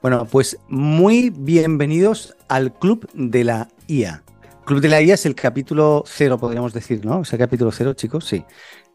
Bueno, pues muy bienvenidos al Club de la IA. Club de la IA es el capítulo cero, podríamos decir, ¿no? ¿Es el capítulo cero, chicos? Sí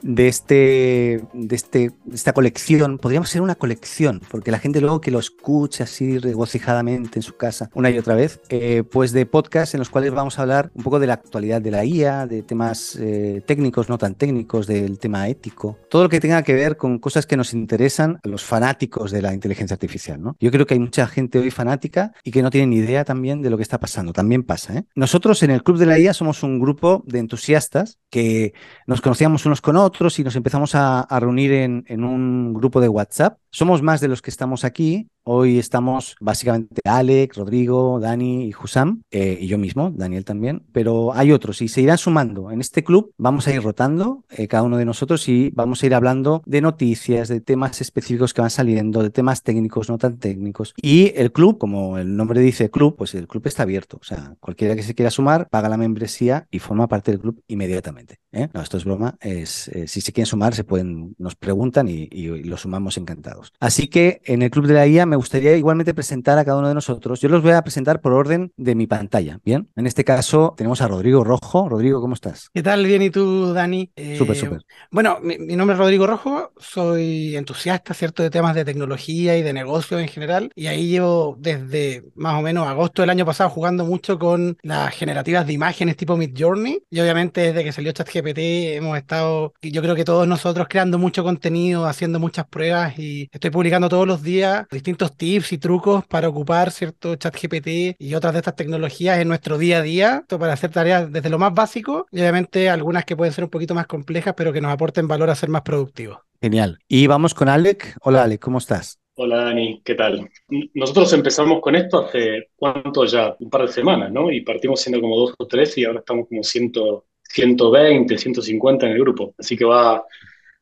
de, este, de, este, esta colección, podríamos ser una colección, porque la gente luego que lo escucha así regocijadamente en su casa una y otra vez, eh, pues de podcasts en los cuales vamos a hablar un poco de la actualidad de la IA, de temas eh, técnicos, no tan técnicos, del tema ético, todo lo que tenga que ver con cosas que nos interesan a los fanáticos de la inteligencia artificial. ¿no? Yo creo que hay mucha gente hoy fanática y que no tiene ni idea también de lo que está pasando, también pasa. ¿eh? Nosotros en el Club de la IA somos un grupo de entusiastas que nos conocíamos unos con otros, y nos empezamos a, reunir en, en, un grupo de WhatsApp. Somos más de los que estamos aquí Hoy estamos básicamente Alex, Rodrigo, Dani y Husam, eh, y yo mismo, Daniel también, pero hay otros y se irán sumando. En este club vamos a ir rotando eh, cada uno de nosotros y vamos a ir hablando de noticias, de temas específicos que van saliendo, de temas técnicos, no tan técnicos. Y el club, como el nombre dice club, pues el club está abierto. O sea, cualquiera que se quiera sumar paga la membresía y forma parte del club inmediatamente. ¿eh? No, esto es broma. Es, si se quieren sumar, se pueden, nos preguntan y, y, lo sumamos encantados. Así que en el club de la IA me gustaría igualmente presentar a cada uno de nosotros. Yo los voy a presentar por orden de mi pantalla. Bien, en este caso tenemos a Rodrigo Rojo. Rodrigo, ¿cómo estás? ¿Qué tal? Bien, ¿y tú, Dani? Eh, súper, súper. Bueno, mi, nombre es Rodrigo Rojo, soy entusiasta, ¿cierto?, de temas de tecnología y de negocios en general. Y ahí llevo desde más o menos agosto del año pasado jugando mucho con las generativas de imágenes tipo Mid Journey. Y obviamente desde que salió ChatGPT hemos estado, yo creo que todos nosotros creando mucho contenido, haciendo muchas pruebas y estoy publicando todos los días distintos tips y trucos para ocupar cierto chat GPT y otras de estas tecnologías en nuestro día a día para hacer tareas desde lo más básico y obviamente algunas que pueden ser un poquito más complejas pero que nos aporten valor a ser más productivos. Genial. Y vamos con Alec. Hola Alec, ¿cómo estás? Hola Dani, ¿qué tal? Nosotros empezamos con esto hace cuánto ya, un par de semanas, ¿no? Y partimos siendo como dos o tres y ahora estamos como ciento, 120, 150 en el grupo. Así que va,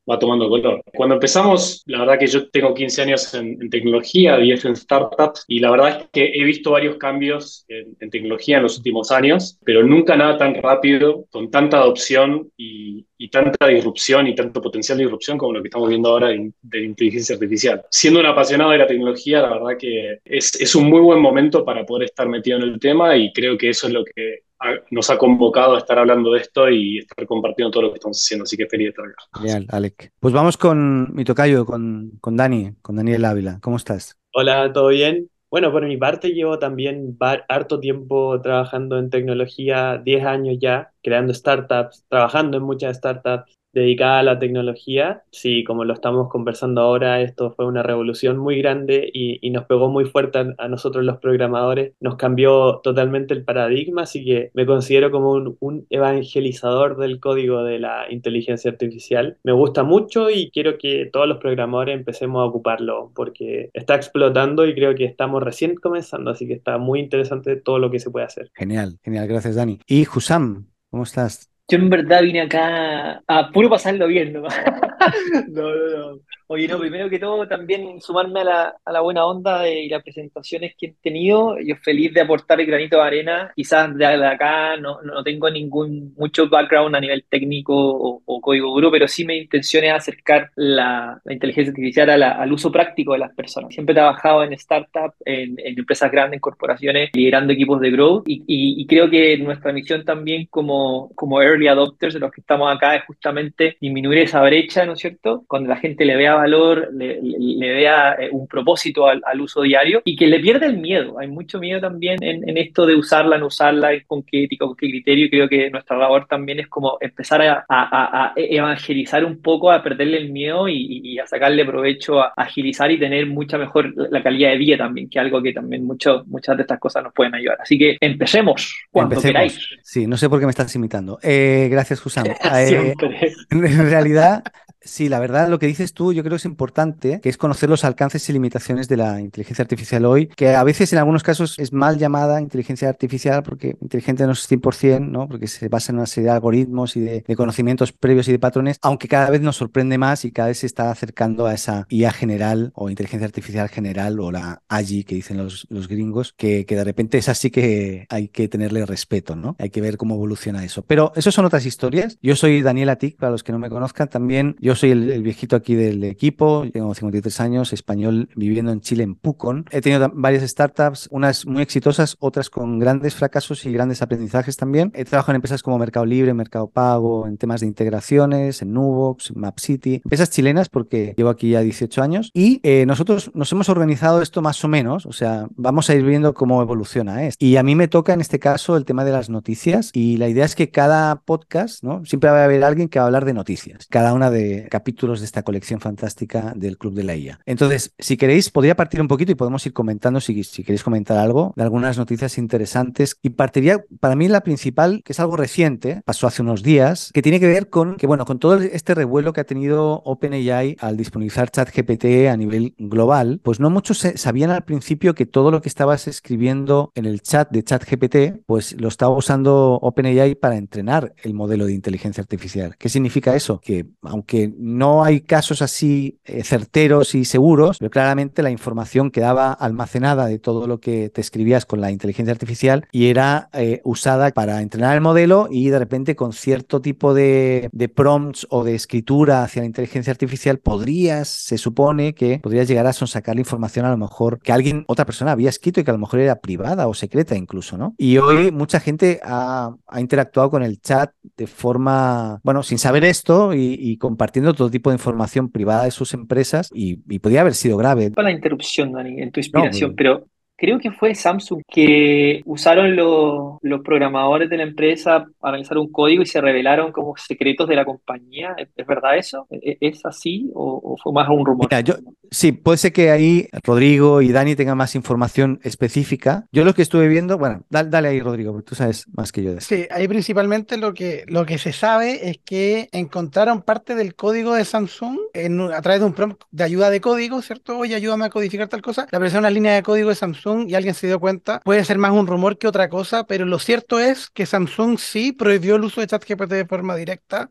va tomando color. Cuando empezamos, la verdad que yo tengo 15 años en, tecnología, 10 en startups, y la verdad es que he visto varios cambios en, tecnología en los últimos años, pero nunca nada tan rápido, con tanta adopción y, tanta disrupción y tanto potencial de disrupción como lo que estamos viendo ahora de, de inteligencia artificial. Siendo un apasionado de la tecnología, la verdad que es, es un muy buen momento para poder estar metido en el tema y creo que eso es lo que nos ha convocado a estar hablando de esto y estar compartiendo todo lo que estamos haciendo, así que feliz de estar acá. Genial, Alec. Pues vamos con mi tocayo, con, con Dani, con Daniel Ávila. ¿Cómo estás? Hola, ¿todo bien? Bueno, por mi parte llevo también harto tiempo trabajando en tecnología, 10 años ya, creando startups, trabajando en muchas startups dedicada a la tecnología. Sí, como lo estamos conversando ahora, esto fue una revolución muy grande y, nos pegó muy fuerte a, nosotros los programadores, nos cambió totalmente el paradigma, así que me considero como un, evangelizador del código de la inteligencia artificial. Me gusta mucho y quiero que todos los programadores empecemos a ocuparlo porque está explotando y creo que estamos recién comenzando, así que está muy interesante todo lo que se puede hacer. Genial, genial, gracias Dani. Y Husam, ¿cómo estás? Yo en verdad vine acá a puro pasarlo bien, ¿no? no, no, no. Oye, no, primero que todo, también sumarme a la, a la buena onda de, y las presentaciones que he tenido. Yo feliz de aportar el granito de arena. Quizás de, acá no, no, tengo ningún mucho background a nivel técnico o, código duro, pero sí mi intención es acercar la, la inteligencia artificial al uso práctico de las personas. Siempre he trabajado en startups, en, en empresas grandes, en corporaciones, liderando equipos de growth y, y, y, creo que nuestra misión también como, como early adopters de los que estamos acá es justamente disminuir esa brecha, ¿no es cierto? Cuando la gente le vea valor, le, le, vea eh, un propósito al, uso diario y que le pierda el miedo. Hay mucho miedo también en, esto de usarla, no usarla, con qué ética, con qué criterio. Y creo que nuestra labor también es como empezar a, evangelizar un poco, a perderle el miedo y, a sacarle provecho, a agilizar y tener mucha mejor la calidad de vida también, que es algo que también mucho, muchas de estas cosas nos pueden ayudar. Así que empecemos cuando queráis. Sí, no sé por qué me estás imitando. Eh, gracias, Husam. Eh, en realidad, Sí, la verdad, lo que dices tú yo creo que es importante, que es conocer los alcances y limitaciones de la inteligencia artificial hoy, que a veces en algunos casos es mal llamada inteligencia artificial porque inteligente no es 100%, ¿no? porque se basa en una serie de algoritmos y de, conocimientos previos y de patrones, aunque cada vez nos sorprende más y cada vez se está acercando a esa IA general o inteligencia artificial general o la AGI que dicen los, los gringos, que, que de repente es así que hay que tenerle respeto, ¿no? Hay que ver cómo evoluciona eso. Pero eso son otras historias. Yo soy Daniel Atik, para los que no me conozcan, también yo yo soy el, viejito aquí del equipo, tengo 53 años, español, viviendo en Chile, en Pucon. He tenido varias startups, unas muy exitosas, otras con grandes fracasos y grandes aprendizajes también. He trabajado en empresas como Mercado Libre, Mercado Pago, en temas de integraciones, en Nubox, MapCity, empresas chilenas porque llevo aquí ya 18 años y eh, nosotros nos hemos organizado esto más o menos, o sea, vamos a ir viendo cómo evoluciona esto. Y a mí me toca en este caso el tema de las noticias y la idea es que cada podcast, ¿no? Siempre va a haber alguien que va a hablar de noticias, cada una de capítulos de esta colección fantástica del Club de la IA. Entonces, si queréis, podría partir un poquito y podemos ir comentando si, queréis comentar algo de algunas noticias interesantes. Y partiría, para mí, la principal, que es algo reciente, pasó hace unos días, que tiene que ver con que, bueno, con todo este revuelo que ha tenido OpenAI al disponibilizar ChatGPT a nivel global, pues no muchos sabían al principio que todo lo que estabas escribiendo en el chat de ChatGPT, pues lo estaba usando OpenAI para entrenar el modelo de inteligencia artificial. ¿Qué significa eso? Que aunque no hay casos así eh, certeros y seguros, pero claramente la información quedaba almacenada de todo lo que te escribías con la inteligencia artificial y era eh, usada para entrenar el modelo y de repente con cierto tipo de, de prompts o de escritura hacia la inteligencia artificial podrías, se supone que podrías llegar a sonsacar la información a lo mejor que alguien, otra persona había escrito y que a lo mejor era privada o secreta incluso, ¿no? Y hoy mucha gente ha, interactuado con el chat de forma, bueno, sin saber esto y, compartiendo todo tipo de información privada de sus empresas y, podría haber sido grave. Para la interrupción, Dani, en tu inspiración, pero creo que fue Samsung que usaron los, programadores de la empresa para realizar un código y se revelaron como secretos de la compañía. ¿Es, verdad eso? ¿E, ¿Es, así o, fue más un rumor? yo, sí, puede ser que ahí Rodrigo y Dani tengan más información específica. Yo lo que estuve viendo, bueno, dale, ahí Rodrigo, porque tú sabes más que yo de eso. Sí, ahí principalmente lo que, lo que se sabe es que encontraron parte del código de Samsung a través de un prompt de ayuda de código, ¿cierto? Oye, ayúdame a codificar tal cosa. Le apareció una línea de código de Samsung y alguien se dio cuenta, puede ser más un rumor que otra cosa, pero lo cierto es que Samsung sí prohibió el uso de ChatGPT de forma directa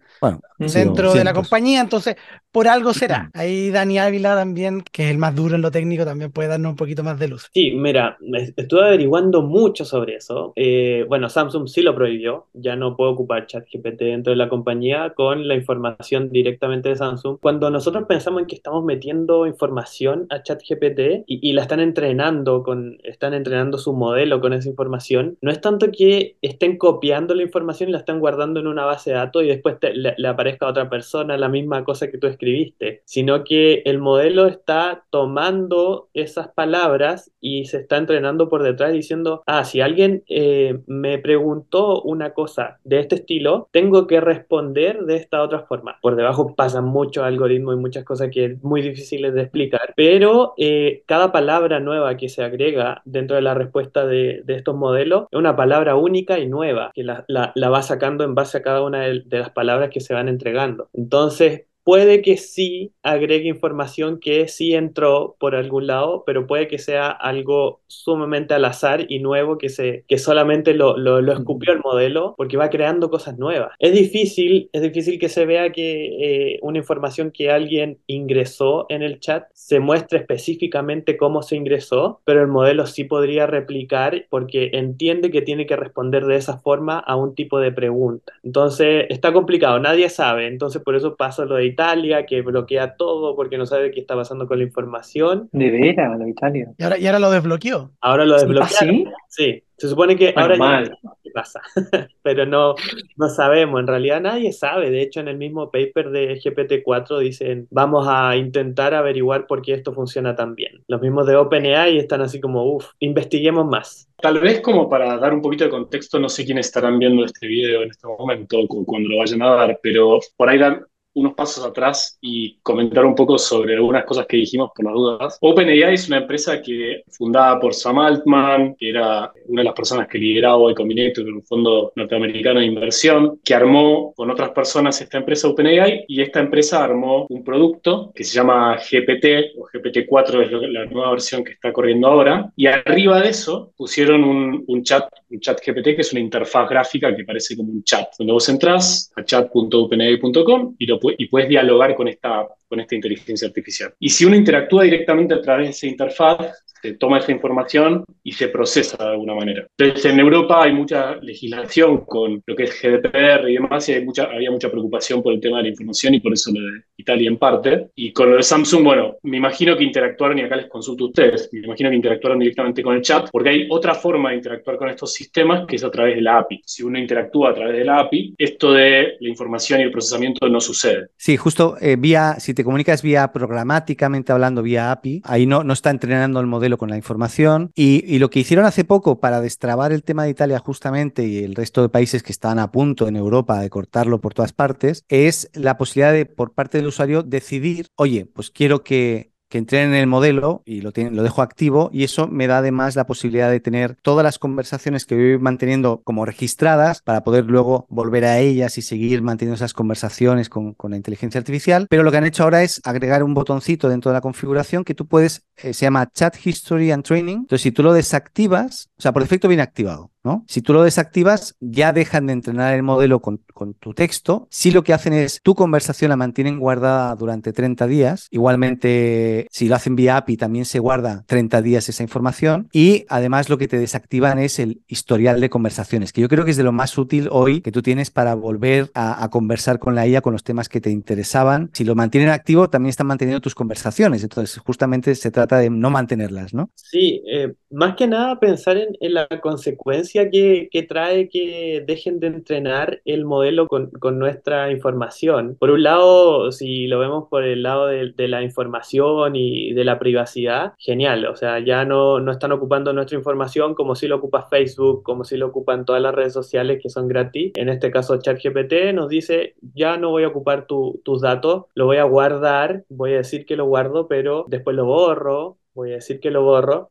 dentro de la compañía, entonces por algo será. Ahí Dani Ávila también, que es el más duro en lo técnico, también puede darnos un poquito más de luz. Sí, mira, estuve averiguando mucho sobre eso. Eh, bueno, Samsung sí lo prohibió, ya no puedo ocupar ChatGPT dentro de la compañía con la información directamente de Samsung. Cuando nosotros pensamos en que estamos metiendo información a ChatGPT y, y la están entrenando con están entrenando su modelo con esa información, no es tanto que estén copiando la información y la están guardando en una base de datos y después le, aparezca a otra persona la misma cosa que tú escribiste, sino que el modelo está tomando esas palabras y se está entrenando por detrás diciendo, ah, si alguien eh, me preguntó una cosa de este estilo, tengo que responder de esta otra forma. Por debajo pasan muchos algoritmos y muchas cosas que es muy difíciles de explicar, pero eh, cada palabra nueva que se agrega dentro de la respuesta de, estos modelos es una palabra única y nueva, que la, va sacando en base a cada una de, de las palabras que se van entregando. Entonces, puede que sí agregue información que sí entró por algún lado, pero puede que sea algo sumamente al azar y nuevo que, se, que solamente lo, lo, escupió el modelo porque va creando cosas nuevas. Es difícil, es difícil que se vea que eh, una información que alguien ingresó en el chat se muestre específicamente cómo se ingresó, pero el modelo sí podría replicar porque entiende que tiene que responder de esa forma a un tipo de pregunta. Entonces, está complicado, nadie sabe, entonces por eso pasa lo de Italia, que bloquea todo porque no sabe qué está pasando con la información. De veras, lo de Italia. Y ahora, y ahora lo desbloqueó. Ahora lo desbloqueó. ¿Ah, sí? se supone que ahora ya qué pasa, pero no, no sabemos, en realidad nadie sabe. De hecho, en el mismo paper de GPT-4 dicen, vamos a intentar averiguar por qué esto funciona tan bien. Los mismos de OpenAI están así como, uff, investiguemos más. Tal vez como para dar un poquito de contexto, no sé quiénes estarán viendo este video en este momento, cuando lo vayan a dar, pero por ahí dan, unos pasos atrás y comentar un poco sobre algunas cosas que dijimos por las dudas. OpenAI es una empresa que fundada por Sam Altman, que era una de las personas que lideraba Y Combinator, un fondo norteamericano de inversión, que armó con otras personas esta empresa OpenAI y esta empresa armó un producto que se llama GPT o GPT-4 es la nueva versión que está corriendo ahora y arriba de eso pusieron un, un chat, un chat GPT que es una interfaz gráfica que parece como un chat, donde vos entrás a chat.openai.com y y puedes dialogar con esta, con esta inteligencia artificial. Y si uno interactúa directamente a través de esa interfaz, se toma esa información y se procesa de alguna manera. Entonces, en Europa hay mucha legislación con lo que es GDPR y demás, y hay mucha, había mucha preocupación por el tema de la información y por eso lo de Italia en parte. Y con lo de Samsung, bueno, me imagino que interactuaron, y acá les consulto a ustedes, me imagino que interactuaron directamente con el chat, porque hay otra forma de interactuar con estos sistemas que es a través de la API. Si uno interactúa a través de la API, esto de la información y el procesamiento no sucede. Sí, justo eh, vía, si te comunicas vía programáticamente hablando, vía API, ahí no, no está entrenando el modelo con la información. Y, y, lo que hicieron hace poco para destrabar el tema de Italia justamente y el resto de países que están a punto en Europa de cortarlo por todas partes, es la posibilidad de, por parte del usuario, decidir, oye, pues quiero que que entrenen en el modelo y lo, lo dejo activo y eso me da además la posibilidad de tener todas las conversaciones que voy manteniendo como registradas para poder luego volver a ellas y seguir manteniendo esas conversaciones con, con la inteligencia artificial. Pero lo que han hecho ahora es agregar un botoncito dentro de la configuración que tú puedes, eh, se llama Chat History and Training. Entonces, si tú lo desactivas, o sea, por defecto viene activado. ¿No? Si tú lo desactivas, ya dejan de entrenar el modelo con, tu texto. Si lo que hacen es tu conversación la mantienen guardada durante 30 días, igualmente si lo hacen vía API también se guarda 30 días esa información y además lo que te desactivan es el historial de conversaciones, que yo creo que es de lo más útil hoy que tú tienes para volver a, conversar con la IA con los temas que te interesaban. Si lo mantienen activo, también están manteniendo tus conversaciones, entonces justamente se trata de no mantenerlas, ¿no? Sí, eh, más que nada pensar en, en la consecuencia que, que, trae que dejen de entrenar el modelo con, con, nuestra información. Por un lado, si lo vemos por el lado de, de, la información y de la privacidad, genial. O sea, ya no, no están ocupando nuestra información como si lo ocupa Facebook, como si lo ocupan todas las redes sociales que son gratis. En este caso, ChatGPT nos dice, ya no voy a ocupar tu, tus datos, lo voy a guardar, voy a decir que lo guardo, pero después lo borro, voy a decir que lo borro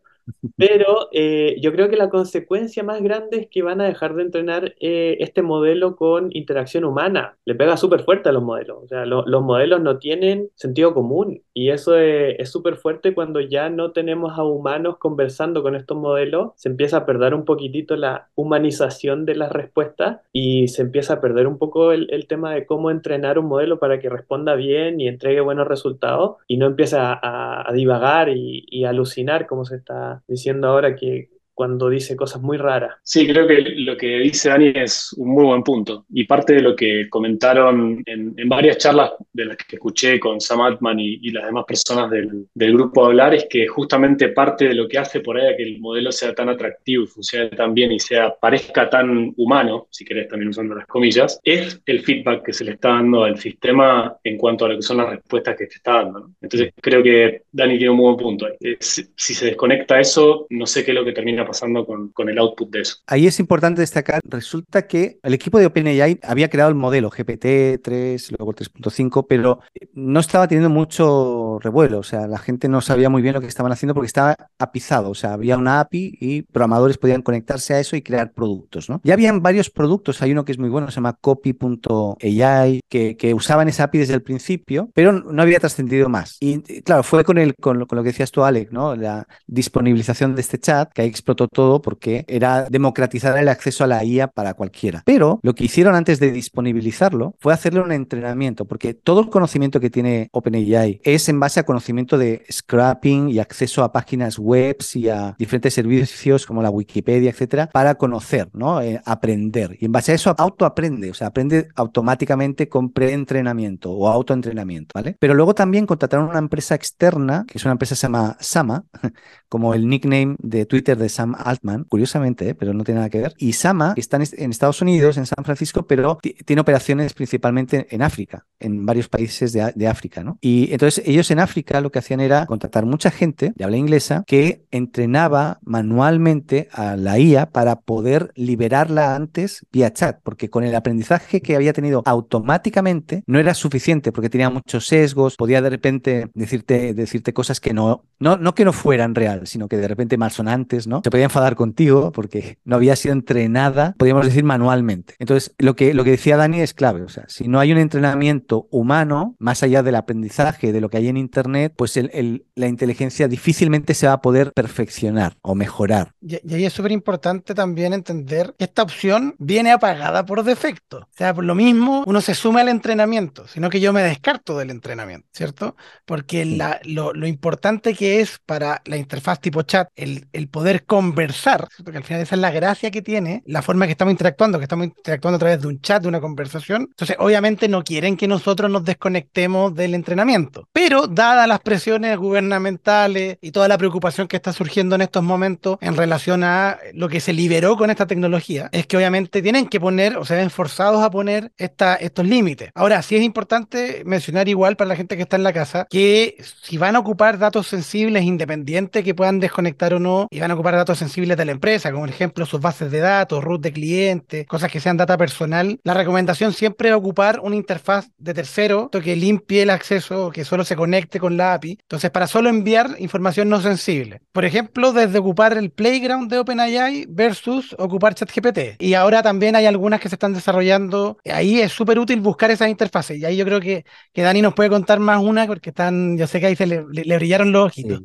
pero eh, yo creo que la consecuencia más grande es que van a dejar de entrenar eh, este modelo con interacción humana. Le pega súper fuerte a los modelos. O sea, lo, los modelos no tienen sentido común. Y eso es súper fuerte cuando ya no tenemos a humanos conversando con estos modelos. Se empieza a perder un poquitito la humanización de las respuestas y se empieza a perder un poco el, el tema de cómo entrenar un modelo para que responda bien y entregue buenos resultados y no empiece a, a, a divagar y, y alucinar como se está diciendo ahora que cuando dice cosas muy raras. Sí, creo que lo que dice Dani es un muy buen punto. Y parte de lo que comentaron en, en varias charlas de las que escuché con Sam Altman y, y las demás personas del, del, grupo hablar es que justamente parte de lo que hace por ahí a que el modelo sea tan atractivo y funcione tan bien y sea, parezca tan humano, si querés también usando las comillas, es el feedback que se le está dando al sistema en cuanto a lo que son las respuestas que te está dando. ¿no? Entonces creo que Dani tiene un muy buen punto. Si, si se desconecta eso, no sé qué es lo que termina pasando con, con, el output de eso. Ahí es importante destacar, resulta que el equipo de OpenAI había creado el modelo GPT-3, luego 3.5, pero no estaba teniendo mucho revuelo, o sea, la gente no sabía muy bien lo que estaban haciendo porque estaba apizado, o sea, había una API y programadores podían conectarse a eso y crear productos, ¿no? Ya habían varios productos, hay uno que es muy bueno, se llama copy.ai, que, que usaban esa API desde el principio, pero no había trascendido más. Y claro, fue con, el, con, lo, con lo que decías tú, Alec, ¿no? La disponibilización de este chat, que ahí explotó todo porque era democratizar el acceso a la IA para cualquiera. Pero lo que hicieron antes de disponibilizarlo fue hacerle un entrenamiento, porque todo el conocimiento que tiene OpenAI es en base a conocimiento de scrapping y acceso a páginas web y a diferentes servicios como la Wikipedia, etcétera, para conocer, ¿no? Eh, aprender. Y en base a eso autoaprende, o sea, aprende automáticamente con preentrenamiento o autoentrenamiento, ¿vale? Pero luego también contrataron una empresa externa, que es una empresa que se llama Sama, como el nickname de Twitter de Sam Altman, curiosamente, ¿eh? pero no tiene nada que ver. Y Sama, está en Estados Unidos, en San Francisco, pero tiene operaciones principalmente en África, en varios países de, África, ¿no? Y entonces ellos en África lo que hacían era contratar mucha gente de habla inglesa que entrenaba manualmente a la IA para poder liberarla antes vía chat, porque con el aprendizaje que había tenido automáticamente no era suficiente porque tenía muchos sesgos, podía de repente decirte, decirte cosas que no, no, no que no fueran real, sino que de repente malsonantes, ¿no? Se podía enfadar contigo porque no había sido entrenada, podríamos decir manualmente. Entonces, lo que, lo que decía Dani es clave, o sea, si no hay un entrenamiento humano, más allá del aprendizaje de lo que hay en Internet, pues el, el, la inteligencia difícilmente se va a poder perfeccionar o mejorar. Y, y ahí es súper importante también entender que esta opción viene apagada por defecto. O sea, por lo mismo, uno se suma al entrenamiento, sino que yo me descarto del entrenamiento, ¿cierto? Porque la, lo, lo, importante que es para la interfaz tipo chat el, el poder conversar, porque al final esa es la gracia que tiene, la forma que estamos interactuando, que estamos interactuando a través de un chat, de una conversación. Entonces, obviamente no quieren que nosotros nos desconectemos del entrenamiento, pero dadas las presiones gubernamentales y toda la preocupación que está surgiendo en estos momentos en relación a lo que se liberó con esta tecnología, es que obviamente tienen que poner o se ven forzados a poner estos límites. Ahora, sí es importante mencionar igual para la gente que está en la casa que si van a ocupar datos sensibles independientes que puedan desconectar o no, y van a ocupar datos sensibles de la empresa, como por ejemplo sus bases de datos, root de clientes, cosas que sean data personal, la recomendación siempre es ocupar una interfaz de tercero que limpie el acceso, que solo se conecte con la API. Entonces, para solo enviar información no sensible. Por ejemplo, desde ocupar el playground de OpenAI versus ocupar ChatGPT. Y ahora también hay algunas que se están desarrollando. Ahí es súper útil buscar esas interfaces. Y ahí yo creo que, que Dani nos puede contar más una, porque están, yo sé que ahí se le, brillaron los ojitos.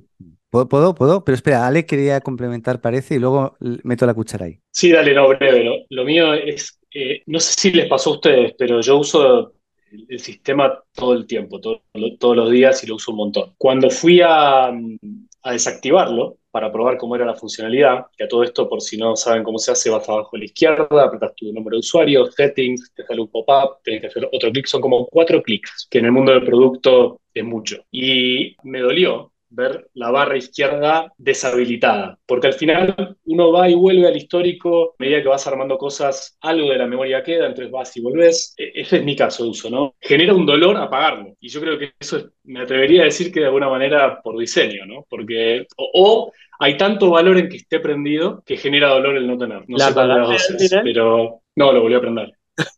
¿Puedo, puedo, pero espera, Ale quería complementar, parece, y luego meto la cuchara ahí. Sí, dale, no, breve. Lo, mío es, eh, no sé si les pasó a ustedes, pero yo uso el, sistema todo el tiempo, todos los días y lo uso un montón. Cuando fui a, a desactivarlo, para probar cómo era la funcionalidad, que a todo esto, por si no saben cómo se hace, vas abajo a la izquierda, apretas tu número de usuario, settings, te sale un pop-up, tienes que hacer otro clic, son como cuatro clics, que en el mundo del producto es mucho. Y me dolió ver la barra izquierda deshabilitada, porque al final uno va y vuelve al histórico, a medida que vas armando cosas, algo de la memoria queda, entonces vas y volvés. E-, ese es mi caso de uso, ¿no? Genera un dolor apagarlo, y yo creo que eso es, me atrevería a decir que de alguna manera por diseño, ¿no? Porque, o, hay tanto valor en que esté prendido que genera dolor el no tener. No ¿La sé cuál pero no, lo volví a prender.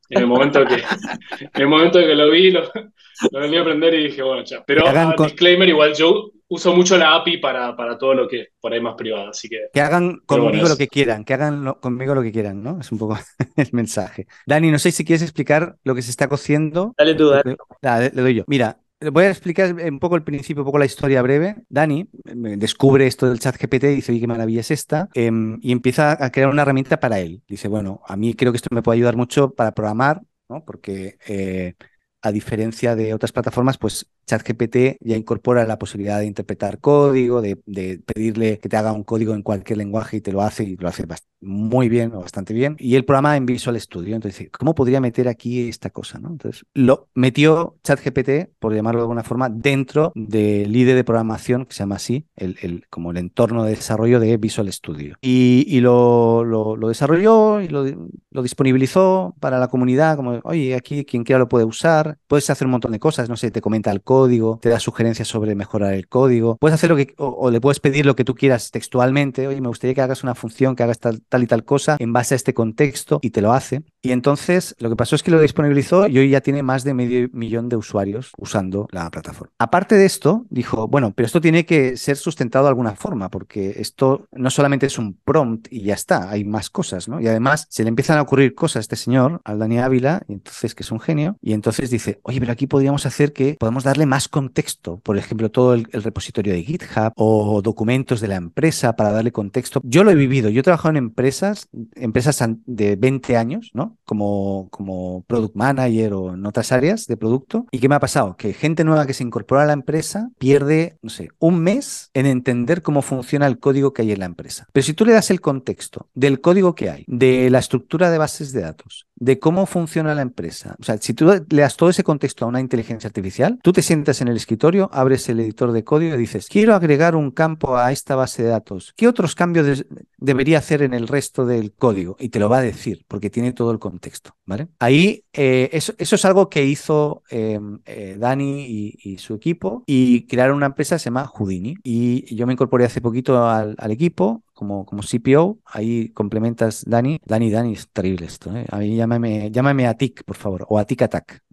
En el momento que, en el momento que lo vi, lo, lo volví a prender y dije, bueno, ya. Pero disclaimer, igual yo uso mucho la API para, para todo lo que es por ahí más privado, así que... Que hagan conmigo lo que quieran, que hagan conmigo lo que quieran, ¿no? Es un poco el mensaje. Dani, no sé si quieres explicar lo que se está cociendo. Dale tú, dale. dale le doy yo. Mira, voy a explicar un poco el principio, un poco la historia breve. Dani descubre esto del chat GPT y dice, qué maravilla es esta, em, y empieza a crear una herramienta para él. Dice, bueno, a mí creo que esto me puede ayudar mucho para programar, ¿no? Porque... Eh, a diferencia de otras plataformas, pues ChatGPT ya incorpora la posibilidad de interpretar código, de, pedirle que te haga un código en cualquier lenguaje y te lo hace y lo hace muy bien o bastante bien. Y el programa en Visual Studio. Entonces, ¿cómo podría meter aquí esta cosa? ¿no? Entonces, lo metió ChatGPT, por llamarlo de alguna forma, dentro del líder de programación, que se llama así, el, como el entorno de desarrollo de Visual Studio. Y, lo, lo, desarrolló y lo, lo disponibilizó para la comunidad, como, oye, aquí quien quiera lo puede usar. Puedes hacer un montón de cosas, no sé, te comenta el código código, te da sugerencias sobre mejorar el código. Puedes hacer lo que, o, le puedes pedir lo que tú quieras textualmente. Oye, me gustaría que hagas una función que hagas tal, y tal cosa en base a este contexto y te lo hace. Y entonces lo que pasó es que lo disponibilizó y hoy ya tiene más de medio millón de usuarios usando la plataforma. Aparte de esto, dijo, bueno, pero esto tiene que ser sustentado de alguna forma, porque esto no solamente es un prompt y ya está, hay más cosas, ¿no? Y además se le empiezan a ocurrir cosas a este señor, al Dani Ávila, y entonces que es un genio, y entonces dice, oye, pero aquí podríamos hacer que podemos darle más contexto, por ejemplo, todo el, repositorio de GitHub o documentos de la empresa para darle contexto. Yo lo he vivido, yo he trabajado en empresas, empresas de 20 años, ¿no? Como, como product manager o en otras áreas de producto. ¿Y qué me ha pasado? Que gente nueva que se incorpora a la empresa pierde, no sé, un mes en entender cómo funciona el código que hay en la empresa. Pero si tú le das el contexto del código que hay, de la estructura de bases de datos, de cómo funciona la empresa, o sea, si tú le das todo ese contexto a una inteligencia artificial, tú te sientes en el escritorio, abres el editor de código y dices, quiero agregar un campo a esta base de datos. ¿Qué otros cambios debería hacer en el resto del código? Y te lo va a decir, porque tiene todo el contexto. ¿vale? Ahí eh, eso, es algo que hizo em, eh, Dani y, su equipo y crearon una empresa que se llama Houdini. Y yo me incorporé hace poquito al equipo como, como CPO, ahí complementas Dani. Dani, Dani, es terrible esto. ¿eh? A mí llámame, llámame a TIC, por favor, o a TIC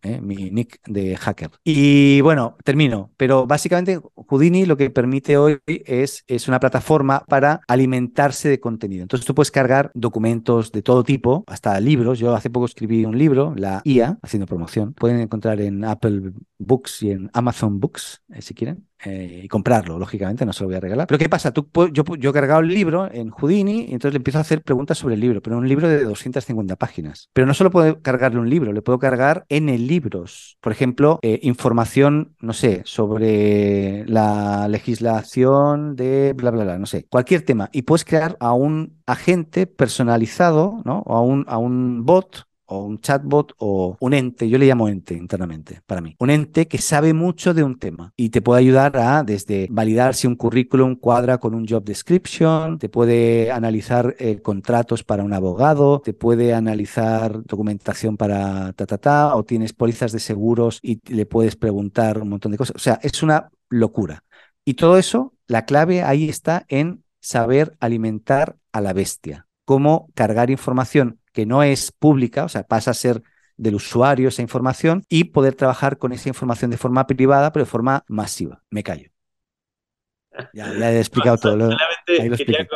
¿eh? mi nick de hacker. Y bueno, termino, pero básicamente Houdini lo que permite hoy es, es una plataforma para alimentarse de contenido. Entonces tú puedes cargar documentos de todo tipo, hasta libros. Yo hace poco escribí un libro, la IA, haciendo promoción. Pueden encontrar en Apple Books y en Amazon Books, eh, si quieren. Eh, y comprarlo, lógicamente, no se lo voy a regalar. Pero ¿qué pasa? Tú, yo, yo he cargado el libro en Houdini y entonces le empiezo a hacer preguntas sobre el libro, pero un libro de 250 páginas. Pero no solo puedo cargarle un libro, le puedo cargar N libros. Por ejemplo, eh, información, no sé, sobre la legislación de bla, bla, bla, no sé, cualquier tema. Y puedes crear a un agente personalizado, ¿no? O a un, a un bot un chatbot o un ente, yo le llamo ente internamente para mí, un ente que sabe mucho de un tema y te puede ayudar a desde validar si un currículum cuadra con un job description, te puede analizar eh, contratos para un abogado, te puede analizar documentación para ta ta ta o tienes pólizas de seguros y le puedes preguntar un montón de cosas, o sea, es una locura. Y todo eso, la clave ahí está en saber alimentar a la bestia, cómo cargar información que no es pública, o sea, pasa a ser del usuario esa información y poder trabajar con esa información de forma privada, pero de forma masiva. Me callo. Ya, he explicado todo. Lo, quería,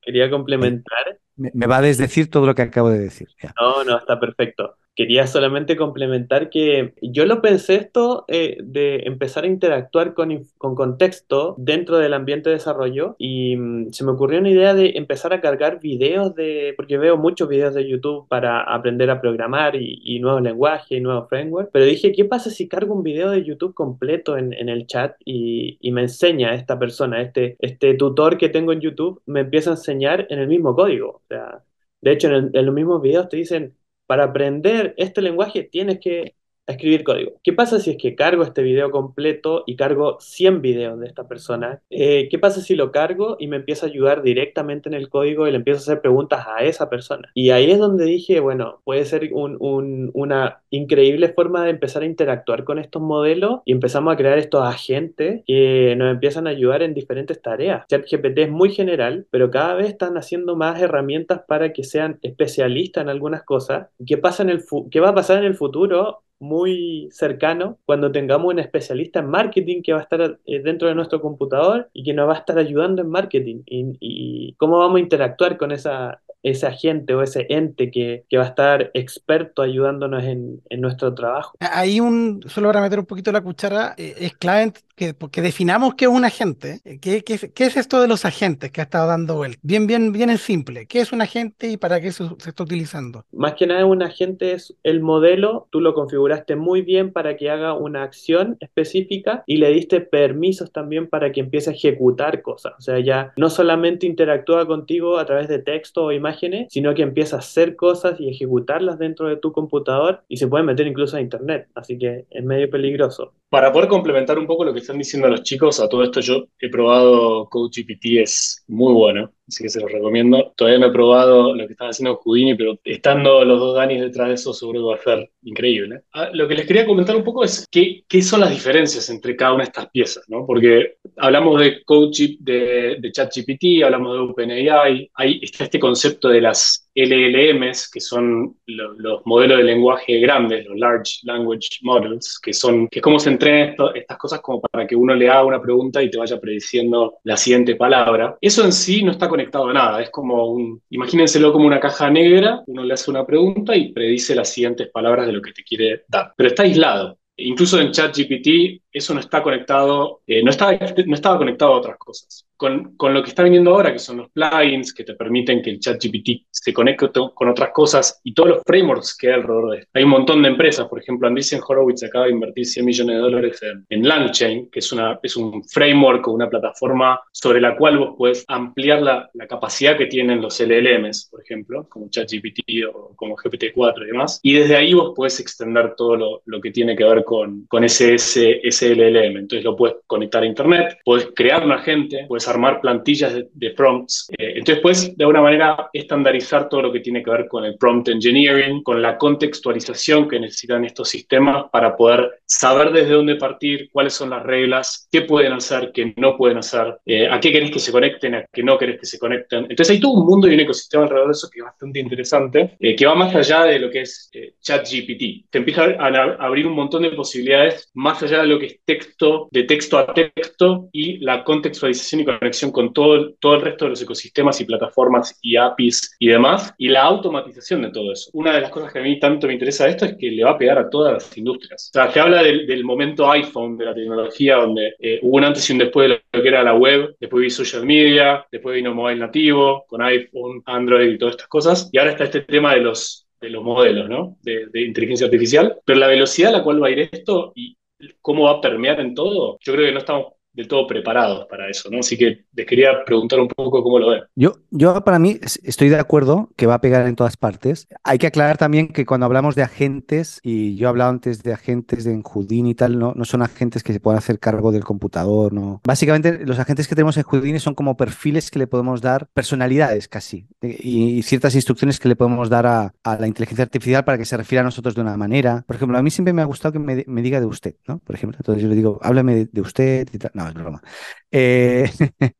quería, complementar. Me, me, va a desdecir todo lo que acabo de decir. No, no, está perfecto. Quería solamente complementar que yo lo pensé esto eh, de empezar a interactuar con, con, contexto dentro del ambiente de desarrollo y mm, se me ocurrió una idea de empezar a cargar videos de, porque veo muchos videos de YouTube para aprender a programar y, nuevos lenguajes y nuevos frameworks, pero dije, ¿qué pasa si cargo un video de YouTube completo en, en el chat y, y, me enseña esta persona, este, este tutor que tengo en YouTube, me empieza a enseñar en el mismo código? O sea, de hecho, en, en los mismos videos te dicen, para aprender este lenguaje tienes que a escribir código. ¿Qué pasa si es que cargo este video completo y cargo 100 videos de esta persona? Eh, ¿Qué pasa si lo cargo y me empieza a ayudar directamente en el código y le empiezo a hacer preguntas a esa persona? Y ahí es donde dije, bueno, puede ser una increíble forma de empezar a interactuar con estos modelos y empezamos a crear estos agentes que nos empiezan a ayudar en diferentes tareas. ChatGPT es muy general, pero cada vez están haciendo más herramientas para que sean especialistas en algunas cosas. ¿Qué, pasa en el ¿Qué va a pasar en el futuro? Muy cercano cuando tengamos un especialista en marketing que va a estar eh, dentro de nuestro computador y que nos va a estar ayudando en marketing y, cómo vamos a interactuar con esa, ese agente o ese ente que, va a estar experto ayudándonos en, nuestro trabajo. Ahí un, solo para meter un poquito la cuchara, eh, es clave que, que, definamos qué es un agente. ¿Qué, qué, es esto de los agentes que ha estado dando vuelta? Bien, bien, bien en simple. ¿Qué es un agente y para qué se, se está utilizando? Más que nada un agente es el modelo, tú lo configuraste muy bien para que haga una acción específica y le diste permisos también para que empiece a ejecutar cosas. O sea, ya no solamente interactúa contigo a través de texto o imagen, sino que empieza a hacer cosas y ejecutarlas dentro de tu computador y se puede meter incluso a internet, así que es medio peligroso. Para poder complementar un poco lo que están diciendo los chicos, a todo esto yo he probado CodeGPT, es muy bueno, así que se los recomiendo. Todavía no he probado lo que están haciendo Houdini, pero estando los dos Danis detrás de eso, seguro va a ser increíble. Ah, lo que les quería comentar un poco es qué, qué, son las diferencias entre cada una de estas piezas, ¿no? Porque hablamos de CodeGPT, de, de ChatGPT, hablamos de OpenAI, hay está este concepto de las LLMs, que son los modelos de lenguaje grandes, los Large Language Models, que son que es como se entrenan estas cosas como para que uno le haga una pregunta y te vaya prediciendo la siguiente palabra. Eso en sí no está conectado a nada, es como un, imagínenselo como una caja negra, uno le hace una pregunta y predice las siguientes palabras de lo que te quiere dar, pero está aislado. Incluso en ChatGPT eso no está conectado, eh, no, estaba, no estaba conectado a otras cosas. Con, con, lo que está viniendo ahora, que son los plugins que te permiten que el ChatGPT se conecte con otras cosas y todos los frameworks que hay alrededor de esto. Hay un montón de empresas, por ejemplo, Andreessen Horowitz acaba de invertir 100 millones de dólares en, en LangChain, que es, una, es un framework o una plataforma sobre la cual vos puedes ampliar la, la capacidad que tienen los LLMs, por ejemplo, como ChatGPT o como GPT-4 y demás. Y desde ahí vos puedes extender todo lo, lo que tiene que ver con, con ese, ese, ese LLM. Entonces lo puedes conectar a Internet, puedes crear un agente, puedes armar plantillas de, prompts. Eh, entonces puedes de alguna manera estandarizar todo lo que tiene que ver con el prompt engineering, con la contextualización que necesitan estos sistemas para poder saber desde dónde partir, cuáles son las reglas, qué pueden hacer, qué no pueden hacer, eh, a qué querés que se conecten, a qué no querés que se conecten. Entonces hay todo un mundo y un ecosistema alrededor de eso que es bastante interesante, eh, que va más allá de lo que es ChatGPT. Te empieza a, abrir un montón de posibilidades más allá de lo que es texto, de texto a texto y la contextualización y conexión con todo, todo el resto de los ecosistemas y plataformas y APIs y demás, y la automatización de todo eso. Una de las cosas que a mí tanto me interesa de esto es que le va a pegar a todas las industrias. O sea, se habla del, del momento iPhone de la tecnología, donde eh, hubo un antes y un después de lo que era la web, después vi social media, después vino mobile nativo, con iPhone, Android y todas estas cosas, y ahora está este tema de los de los modelos, ¿no? De, de, inteligencia artificial, pero la velocidad a la cual va a ir esto y cómo va a permear en todo, yo creo que no estamos de todo preparados para eso, ¿no? Así que les quería preguntar un poco cómo lo ven. Yo, yo para mí estoy de acuerdo que va a pegar en todas partes. Hay que aclarar también que cuando hablamos de agentes, y yo he hablado antes de agentes de Houdini y tal, no, no son agentes que se puedan hacer cargo del computador, ¿no? Básicamente los agentes que tenemos en Houdini son como perfiles que le podemos dar personalidades casi, y, y ciertas instrucciones que le podemos dar a, a, la inteligencia artificial para que se refiera a nosotros de una manera. Por ejemplo, a mí siempre me ha gustado que me, me diga de usted, ¿no? Por ejemplo, entonces yo le digo, háblame de, de usted y tal. No, es broma. Eh,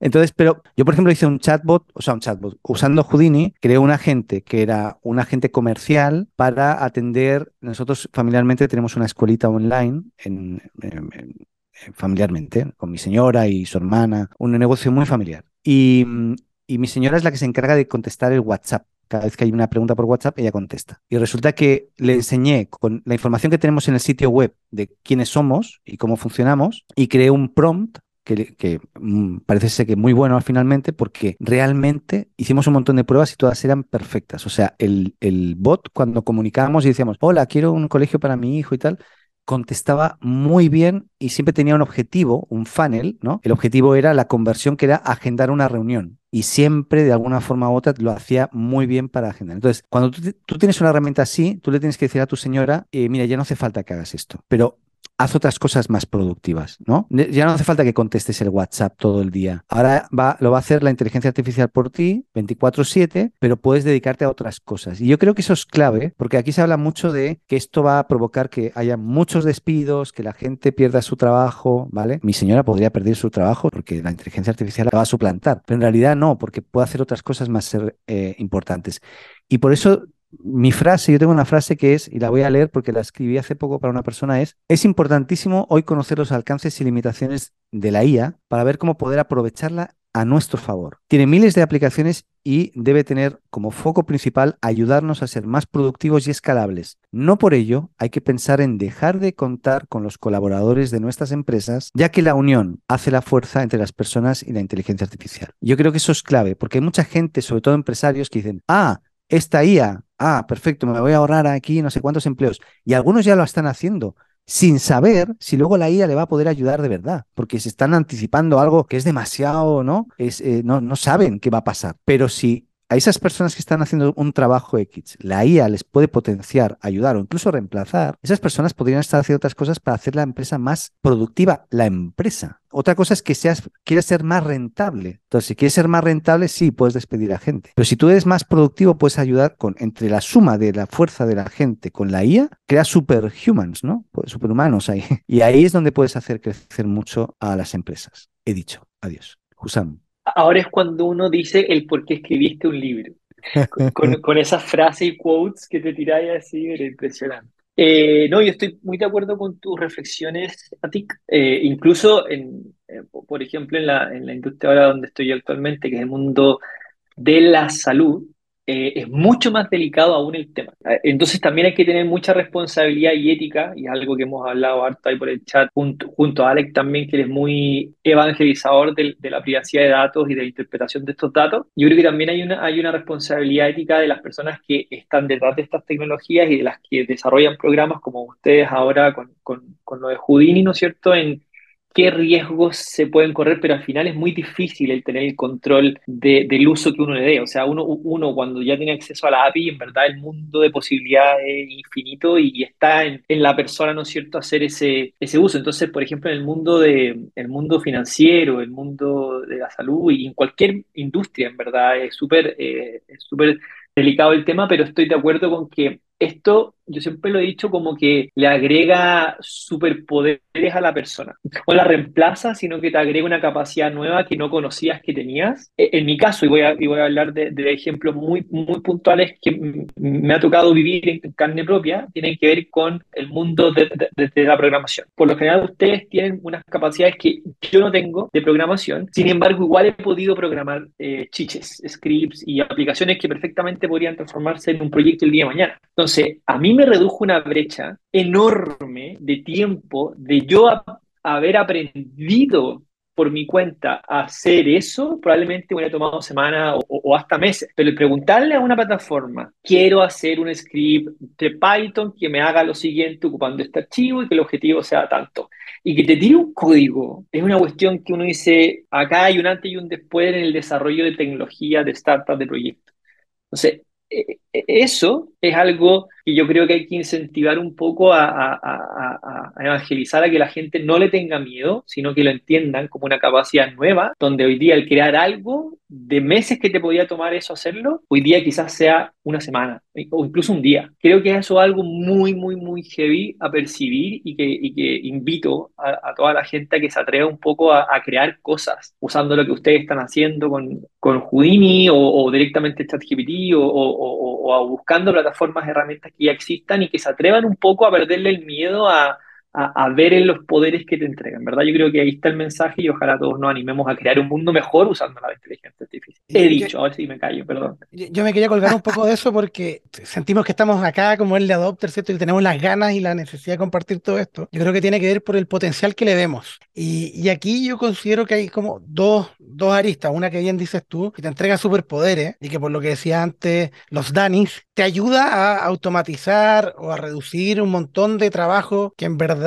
entonces, pero yo, por ejemplo, hice un chatbot, o sea, un chatbot, usando Houdini, creé un agente que era un agente comercial para atender, nosotros familiarmente tenemos una escuelita online en, en, en, familiarmente, con mi señora y su hermana, un negocio muy familiar. Y, y mi señora es la que se encarga de contestar el WhatsApp cada vez que hay una pregunta por WhatsApp, ella contesta. Y resulta que le enseñé con la información que tenemos en el sitio web de quiénes somos y cómo funcionamos y creé un prompt que, que, parece ser que muy bueno finalmente porque realmente hicimos un montón de pruebas y todas eran perfectas. O sea, el, el bot cuando comunicábamos y decíamos, hola, quiero un colegio para mi hijo y tal, contestaba muy bien y siempre tenía un objetivo, un funnel, ¿no? El objetivo era la conversión, que era agendar una reunión. Y siempre, de alguna forma u otra, lo hacía muy bien para agendar. Entonces, cuando tú, tienes una herramienta así, tú le tienes que decir a tu señora, eh, mira, ya no hace falta que hagas esto, pero haz otras cosas más productivas, ¿no? Ya no hace falta que contestes el WhatsApp todo el día. Ahora va, lo va a hacer la inteligencia artificial por ti, 24/7, pero puedes dedicarte a otras cosas. Y yo creo que eso es clave, porque aquí se habla mucho de que esto va a provocar que haya muchos despidos, que la gente pierda su trabajo, ¿vale? Mi señora podría perder su trabajo porque la inteligencia artificial la va a suplantar, pero en realidad no, porque puede hacer otras cosas más eh, importantes. Y por eso mi frase, yo tengo una frase que es, y la voy a leer porque la escribí hace poco para una persona, es, es importantísimo hoy conocer los alcances y limitaciones de la IA para ver cómo poder aprovecharla a nuestro favor. Tiene miles de aplicaciones y debe tener como foco principal ayudarnos a ser más productivos y escalables. No por ello hay que pensar en dejar de contar con los colaboradores de nuestras empresas, ya que la unión hace la fuerza entre las personas y la inteligencia artificial. Yo creo que eso es clave, porque hay mucha gente, sobre todo empresarios, que dicen, ah, esta IA, ah, perfecto, me voy a ahorrar aquí no sé cuántos empleos. Y algunos ya lo están haciendo sin saber si luego la IA le va a poder ayudar de verdad, porque se están anticipando algo que es demasiado, ¿no? Es, eh, no, no saben qué va a pasar. Pero si a esas personas que están haciendo un trabajo X, la IA les puede potenciar, ayudar o incluso reemplazar, esas personas podrían estar haciendo otras cosas para hacer la empresa más productiva, la empresa. Otra cosa es que seas, quieres ser más rentable. Entonces, si quieres ser más rentable, sí, puedes despedir a gente. Pero si tú eres más productivo, puedes ayudar con, entre la suma de la fuerza de la gente con la IA, creas superhumans, ¿no? Pues superhumanos ahí. Y ahí es donde puedes hacer crecer mucho a las empresas. He dicho. Adiós. Husam ahora es cuando uno dice el por qué escribiste un libro. Con, con, esas frases y quotes que te tiráis así, era impresionante. Eh, no, yo estoy muy de acuerdo con tus reflexiones, Atik. Eh, incluso, en, eh, por ejemplo, en la, en la industria ahora donde estoy actualmente, que es el mundo de la salud, eh, es mucho más delicado aún el tema. Entonces también hay que tener mucha responsabilidad y ética, y es algo que hemos hablado harto ahí por el chat, junto, junto a Alex también, que es muy evangelizador de, la privacidad de datos y de la interpretación de estos datos. Yo creo que también hay una, hay una responsabilidad ética de las personas que están detrás de estas tecnologías y de las que desarrollan programas como ustedes ahora con, con, con lo de Houdini, ¿no es cierto?, qué riesgos se pueden correr, pero al final es muy difícil el tener el control de, del uso que uno le dé. O sea, uno, cuando ya tiene acceso a la API, en verdad el mundo de posibilidades es infinito y, está en, la persona, ¿no es cierto?, hacer ese, ese uso. Entonces, por ejemplo, en el mundo, de, el mundo financiero, el mundo de la salud y en cualquier industria, en verdad, es súper eh, delicado el tema, pero estoy de acuerdo con que esto yo siempre lo he dicho como que le agrega superpoderes a la persona. No la reemplaza, sino que te agrega una capacidad nueva que no conocías que tenías. E, en mi caso, y voy a, y voy a hablar de, ejemplos muy, muy puntuales que me ha tocado vivir en carne propia, tienen que ver con el mundo de, de, la programación. Por lo general, ustedes tienen unas capacidades que yo no tengo de programación, sin embargo, igual he podido programar eh, chiches, scripts y aplicaciones que perfectamente podrían transformarse en un proyecto el día de mañana. Entonces, a mí me redujo una brecha enorme de tiempo de yo haber aprendido por mi cuenta a hacer eso, probablemente me hubiera tomado semanas o, hasta meses. Pero preguntarle a una plataforma, quiero hacer un script de Python que me haga lo siguiente ocupando este archivo y que el objetivo sea tanto. Y que te tire un código, es una cuestión que uno dice, acá hay un antes y un después en el desarrollo de tecnología, de startups, de proyectos. Entonces, e, e, eso es algo que yo creo que hay que incentivar un poco a, evangelizar a que la gente no le tenga miedo, sino que lo entiendan como una capacidad nueva, donde hoy día el crear algo de meses que te podía tomar eso hacerlo, hoy día quizás sea una semana o incluso un día. Creo que eso es algo muy, muy, muy heavy a percibir y que, que invito a, toda la gente a que se atreva un poco a, crear cosas usando lo que ustedes están haciendo con, con Houdini o, directamente ChatGPT o, o, o buscando plataformas, herramientas que ya existan y que se atrevan un poco a perderle el miedo a, a, ver en los poderes que te entregan, ¿verdad? Yo creo que ahí está el mensaje y ojalá todos nos animemos a crear un mundo mejor usando la inteligencia artificial. He dicho, ahora sí me callo, perdón. Yo me quería colgar un poco de eso porque sentimos que estamos acá como el de Adopter, ¿cierto? Y tenemos las ganas y la necesidad de compartir todo esto. Yo creo que tiene que ver por el potencial que le vemos. Y, y aquí yo considero que hay como dos, dos aristas. Una que bien dices tú, que te entrega superpoderes y que por lo que decía antes, los Danis, te ayuda a automatizar o a reducir un montón de trabajo que en verdad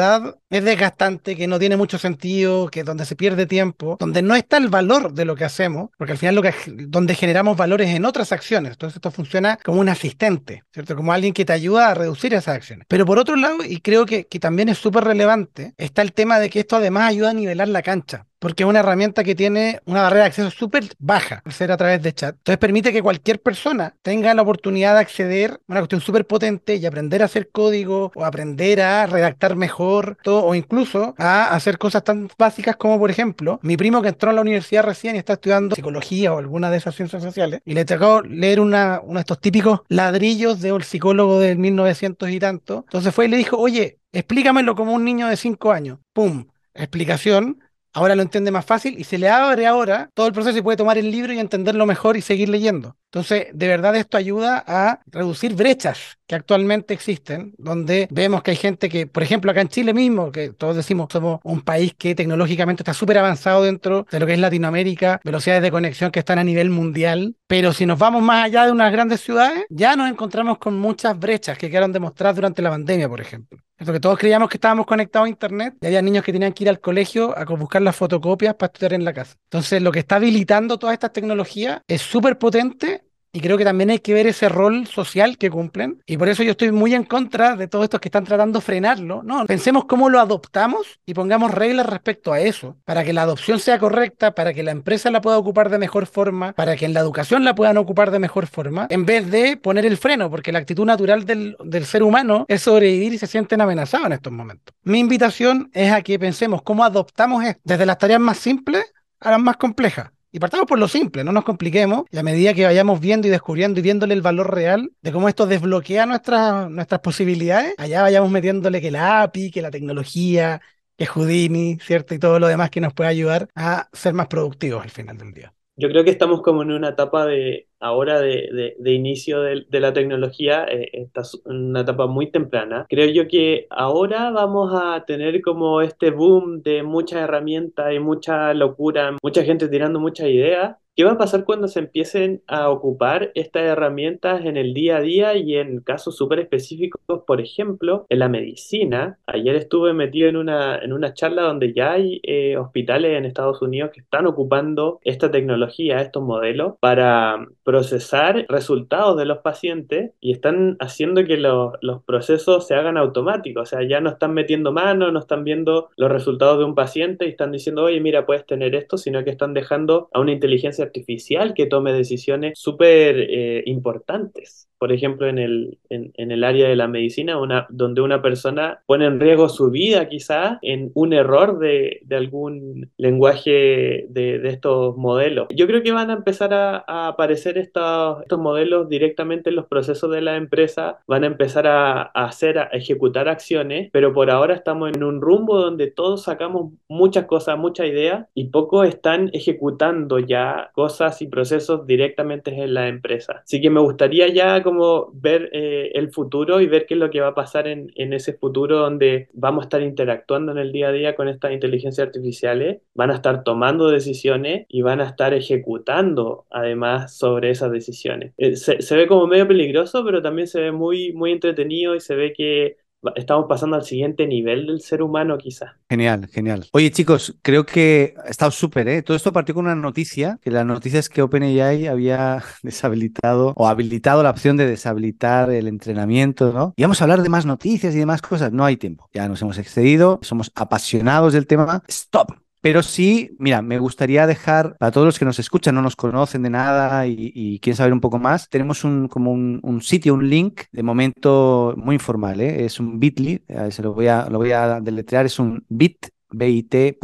es desgastante, que no tiene mucho sentido, que donde se pierde tiempo, donde no está el valor de lo que hacemos, porque al final lo que donde generamos valores en otras acciones. Entonces esto funciona como un asistente, ¿cierto? Como alguien que te ayuda a reducir esas acciones. Pero por otro lado, y creo que, que también es súper relevante, está el tema de que esto además ayuda a nivelar la cancha porque es una herramienta que tiene una barrera de acceso súper baja, al ser a través de chat. Entonces permite que cualquier persona tenga la oportunidad de acceder a una cuestión súper potente y aprender a hacer código o aprender a redactar mejor todo, o incluso a hacer cosas tan básicas como, por ejemplo, mi primo que entró a la universidad recién y está estudiando psicología o alguna de esas ciencias sociales y le tocó leer una, uno de estos típicos ladrillos de un psicólogo del 1900 y tanto. Entonces fue y le dijo, oye, explícamelo como un niño de 5 años. ¡Pum! Explicación ahora lo entiende más fácil y se le abre ahora todo el proceso y puede tomar el libro y entenderlo mejor y seguir leyendo. Entonces, de verdad esto ayuda a reducir brechas que actualmente existen, donde vemos que hay gente que, por ejemplo, acá en Chile mismo, que todos decimos somos un país que tecnológicamente está súper avanzado dentro de lo que es Latinoamérica, velocidades de conexión que están a nivel mundial, pero si nos vamos más allá de unas grandes ciudades, ya nos encontramos con muchas brechas que quedaron demostradas durante la pandemia, por ejemplo. Esto que todos creíamos que estábamos conectados a Internet y había niños que tenían que ir al colegio a buscar las fotocopias para estudiar en la casa. Entonces, lo que está habilitando todas estas tecnologías es súper potente y creo que también hay que ver ese rol social que cumplen. Y por eso yo estoy muy en contra de todos estos que están tratando de frenarlo. No, pensemos cómo lo adoptamos y pongamos reglas respecto a eso, para que la adopción sea correcta, para que la empresa la pueda ocupar de mejor forma, para que en la educación la puedan ocupar de mejor forma, en vez de poner el freno, porque la actitud natural del, ser humano es sobrevivir y se sienten amenazados en estos momentos. Mi invitación es a que pensemos cómo adoptamos esto, desde las tareas más simples a las más complejas. Y partamos por lo simple, no nos compliquemos. Y a medida que vayamos viendo y descubriendo y viéndole el valor real de cómo esto desbloquea nuestras, nuestras posibilidades, allá vayamos metiéndole que la API, que la tecnología, que Houdini, ¿cierto? Y todo lo demás que nos puede ayudar a ser más productivos al final del día. Yo creo que estamos como en una etapa de ahora de, de, inicio de, de, la tecnología, eh, está en una etapa muy temprana. Creo yo que ahora vamos a tener como este boom de muchas herramientas y mucha locura, mucha gente tirando muchas ideas ¿Qué va a pasar cuando se empiecen a ocupar estas herramientas en el día a día y en casos súper específicos, por ejemplo, en la medicina? Ayer estuve metido en una, en una charla donde ya hay eh, hospitales en Estados Unidos que están ocupando esta tecnología, estos modelos, para procesar resultados de los pacientes y están haciendo que los, procesos se hagan automáticos. O sea, ya no están metiendo mano, no están viendo los resultados de un paciente y están diciendo, oye, mira, puedes tener esto, sino que están dejando a una inteligencia artificial que tome decisiones súper eh, importantes por ejemplo, en el, en, en el área de la medicina, una, donde una persona pone en riesgo su vida quizás en un error de, de algún lenguaje de, de, estos modelos. Yo creo que van a empezar a, a aparecer estos, estos, modelos directamente en los procesos de la empresa, van a empezar a, a hacer, a ejecutar acciones, pero por ahora estamos en un rumbo donde todos sacamos muchas cosas, muchas ideas y pocos están ejecutando ya cosas y procesos directamente en la empresa. Así que me gustaría ya como ver eh, el futuro y ver qué es lo que va a pasar en, en, ese futuro donde vamos a estar interactuando en el día a día con estas inteligencias artificiales, van a estar tomando decisiones y van a estar ejecutando además sobre esas decisiones. Eh, se, se, ve como medio peligroso, pero también se ve muy, muy entretenido y se ve que estamos pasando al siguiente nivel del ser humano quizás. Genial, genial. Oye chicos, creo que ha estado súper, ¿eh? Todo esto partió con una noticia, que la noticia es que OpenAI había deshabilitado o habilitado la opción de deshabilitar el entrenamiento, ¿no? Y vamos a hablar de más noticias y de más cosas. No hay tiempo. Ya nos hemos excedido, somos apasionados del tema. Stop. Pero sí, mira, me gustaría dejar para todos los que nos escuchan, no nos conocen de nada y, quieren saber un poco más, tenemos un, como un, sitio, un link, de momento muy informal, ¿eh? es un bit.ly, se lo voy, a, lo voy a deletrear, es un bit, bit.ly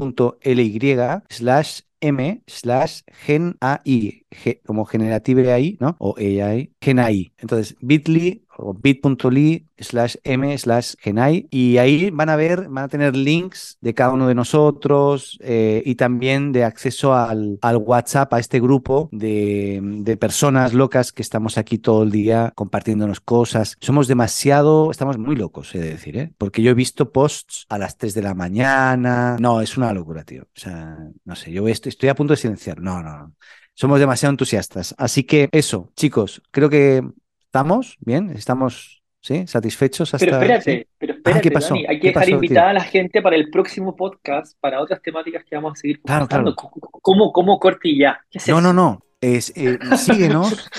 slash m slash gen AI, como generative AI, ¿no? O AI, gen AI. Entonces, bit.ly bit.ly slash m slash genai y ahí van a ver, van a tener links de cada uno de nosotros eh, y también de acceso al, al, WhatsApp, a este grupo de, de, personas locas que estamos aquí todo el día compartiéndonos cosas. Somos demasiado, estamos muy locos, he de decir, ¿eh? porque yo he visto posts a las 3 de la mañana. No, es una locura, tío. O sea, no sé, yo estoy, estoy a punto de silenciar. No, no, no. Somos demasiado entusiastas. Así que eso, chicos, creo que ¿Estamos bien? ¿Estamos ¿sí? satisfechos? Hasta... Pero espérate, pero espérate, ah, ¿qué pasó? Dani, hay que dejar pasó, invitada tío? a la gente para el próximo podcast, para otras temáticas que vamos a seguir claro, claro. ¿Cómo, cómo corte y ya? ¿Qué es no, eso? no, no. Es, eh, síguenos.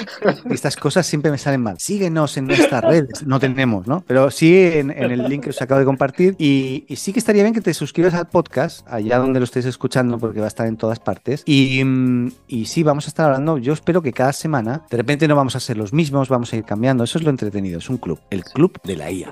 Estas cosas siempre me salen mal. Síguenos en nuestras redes. No tenemos, ¿no? Pero sí en, el link que os acabo de compartir. Y, sí que estaría bien que te suscribas al podcast, allá donde lo estés escuchando, porque va a estar en todas partes. Y, y sí, vamos a estar hablando. Yo espero que cada semana, de repente no vamos a ser los mismos, vamos a ir cambiando. Eso es lo entretenido. Es un club. El club de la IA.